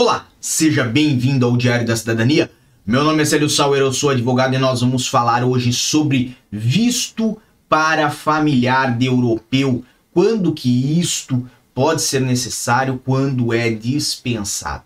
Olá, seja bem-vindo ao Diário da Cidadania. Meu nome é Célio Sauer, eu sou advogado e nós vamos falar hoje sobre visto para familiar de europeu. Quando que isto pode ser necessário, quando é dispensado.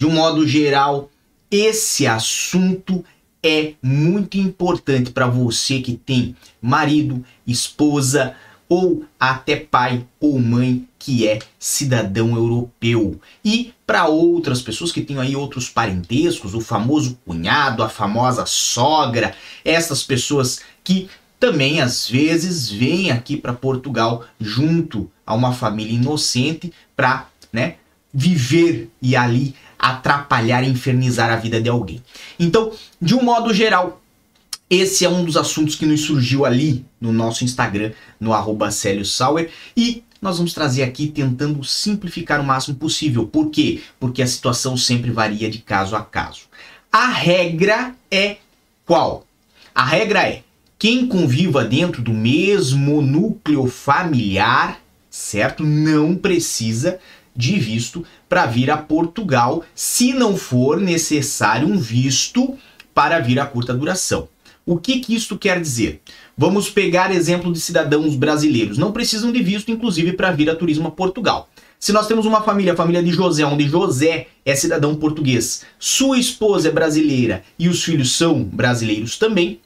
De um modo geral, esse assunto é muito importante para você que tem marido, esposa, ou até pai ou mãe que é cidadão europeu. E para outras pessoas que têm aí outros parentescos, o famoso cunhado, a famosa sogra, essas pessoas que também às vezes vêm aqui para Portugal junto a uma família inocente para, né, viver e ali atrapalhar infernizar a vida de alguém. Então, de um modo geral, esse é um dos assuntos que nos surgiu ali no nosso Instagram, no arroba Sauer, e nós vamos trazer aqui tentando simplificar o máximo possível. Por quê? Porque a situação sempre varia de caso a caso. A regra é qual? A regra é quem conviva dentro do mesmo núcleo familiar, certo? Não precisa de visto para vir a Portugal, se não for necessário um visto para vir a curta duração. O que, que isto quer dizer? Vamos pegar exemplo de cidadãos brasileiros. Não precisam de visto, inclusive, para vir a turismo a Portugal. Se nós temos uma família, a família de José, onde José é cidadão português, sua esposa é brasileira e os filhos são brasileiros também,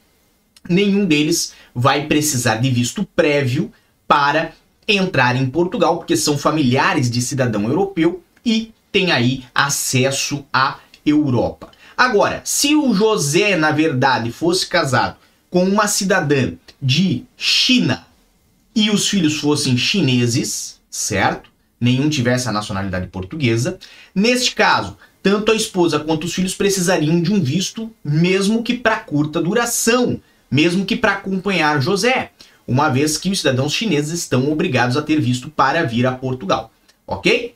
nenhum deles vai precisar de visto prévio para entrar em Portugal, porque são familiares de cidadão europeu e têm aí acesso à Europa. Agora, se o José, na verdade, fosse casado com uma cidadã de China e os filhos fossem chineses, certo? Nenhum tivesse a nacionalidade portuguesa. Neste caso, tanto a esposa quanto os filhos precisariam de um visto, mesmo que para curta duração, mesmo que para acompanhar José, uma vez que os cidadãos chineses estão obrigados a ter visto para vir a Portugal, ok?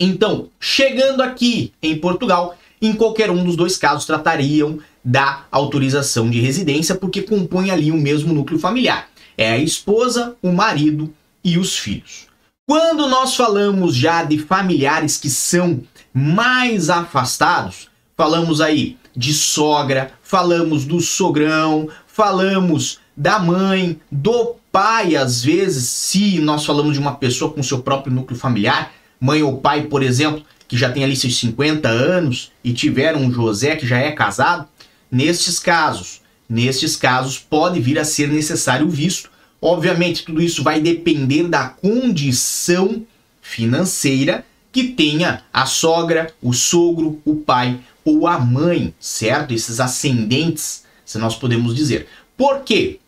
Então, chegando aqui em Portugal, em qualquer um dos dois casos tratariam da autorização de residência, porque compõe ali o mesmo núcleo familiar. É a esposa, o marido e os filhos. Quando nós falamos já de familiares que são mais afastados, falamos aí de sogra, falamos do sogrão, falamos da mãe, do pai, às vezes, se nós falamos de uma pessoa com seu próprio núcleo familiar, mãe ou pai, por exemplo, que já tem ali seus 50 anos e tiveram um José que já é casado, nestes casos, nestes casos pode vir a ser necessário o visto. Obviamente, tudo isso vai depender da condição financeira que tenha a sogra, o sogro, o pai ou a mãe, certo? Esses ascendentes, se nós podemos dizer. Por quê?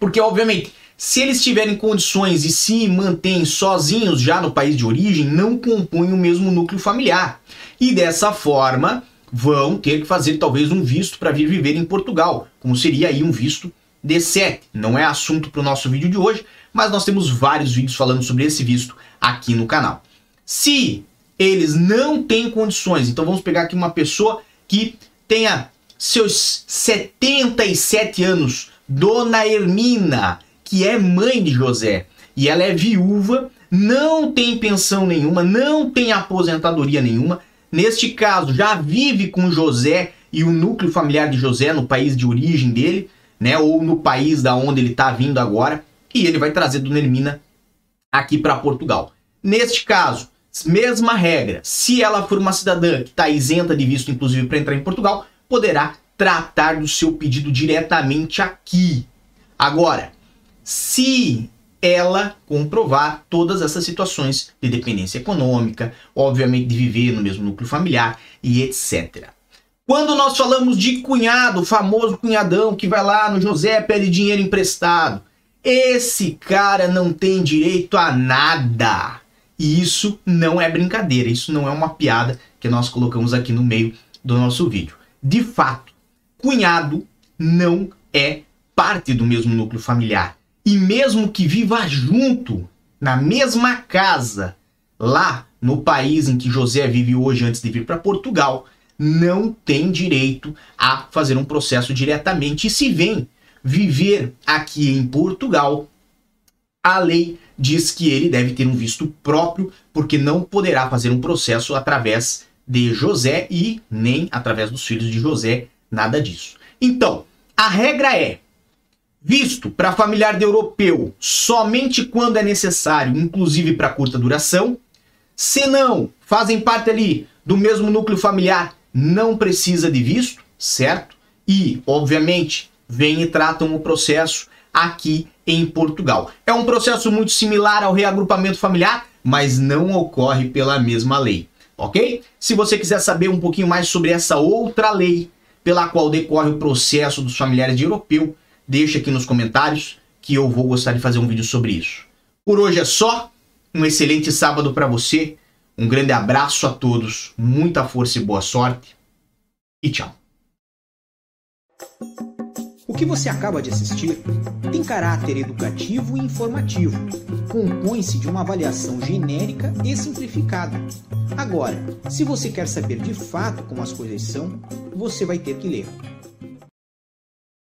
Porque, obviamente, se eles tiverem condições e se mantêm sozinhos já no país de origem, não compõem o mesmo núcleo familiar. E dessa forma, vão ter que fazer talvez um visto para vir viver em Portugal, como seria aí um visto D7. Não é assunto para o nosso vídeo de hoje, mas nós temos vários vídeos falando sobre esse visto aqui no canal. Se eles não têm condições, então vamos pegar aqui uma pessoa que tenha seus 77 anos, Dona Hermina, que é mãe de José, e ela é viúva, não tem pensão nenhuma, não tem aposentadoria nenhuma. Neste caso, já vive com José e o núcleo familiar de José no país de origem dele, né, ou no país da onde ele está vindo agora, e ele vai trazer Dona Hermina aqui para Portugal. Neste caso, mesma regra, se ela for uma cidadã que está isenta de visto, inclusive para entrar em Portugal, poderá tratar do seu pedido diretamente aqui. Agora, se ela comprovar todas essas situações de dependência econômica, obviamente de viver no mesmo núcleo familiar e etc. Quando nós falamos de cunhado, o famoso cunhadão que vai lá no José pede dinheiro emprestado, esse cara não tem direito a nada. E isso não é brincadeira, isso não é uma piada que nós colocamos aqui no meio do nosso vídeo. De fato, cunhado não é parte do mesmo núcleo familiar e mesmo que viva junto, na mesma casa, lá no país em que José vive hoje antes de vir para Portugal, não tem direito a fazer um processo diretamente. E se vem viver aqui em Portugal, a lei diz que ele deve ter um visto próprio, porque não poderá fazer um processo através de José e nem através dos filhos de José, nada disso. Então, a regra é visto para familiar de europeu somente quando é necessário, inclusive para curta duração. Se não fazem parte ali do mesmo núcleo familiar, não precisa de visto, certo? E, obviamente, vêm e tratam o processo aqui em Portugal. É um processo muito similar ao reagrupamento familiar, mas não ocorre pela mesma lei, ok? Se você quiser saber um pouquinho mais sobre essa outra lei pela qual decorre o processo dos familiares de europeu, deixa aqui nos comentários que eu vou gostar de fazer um vídeo sobre isso. Por hoje é só. Um excelente sábado para você. Um grande abraço a todos. Muita força e boa sorte. E tchau. O que você acaba de assistir tem caráter educativo e informativo. Compõe-se de uma avaliação genérica e simplificada. Agora, se você quer saber de fato como as coisas são, você vai ter que ler.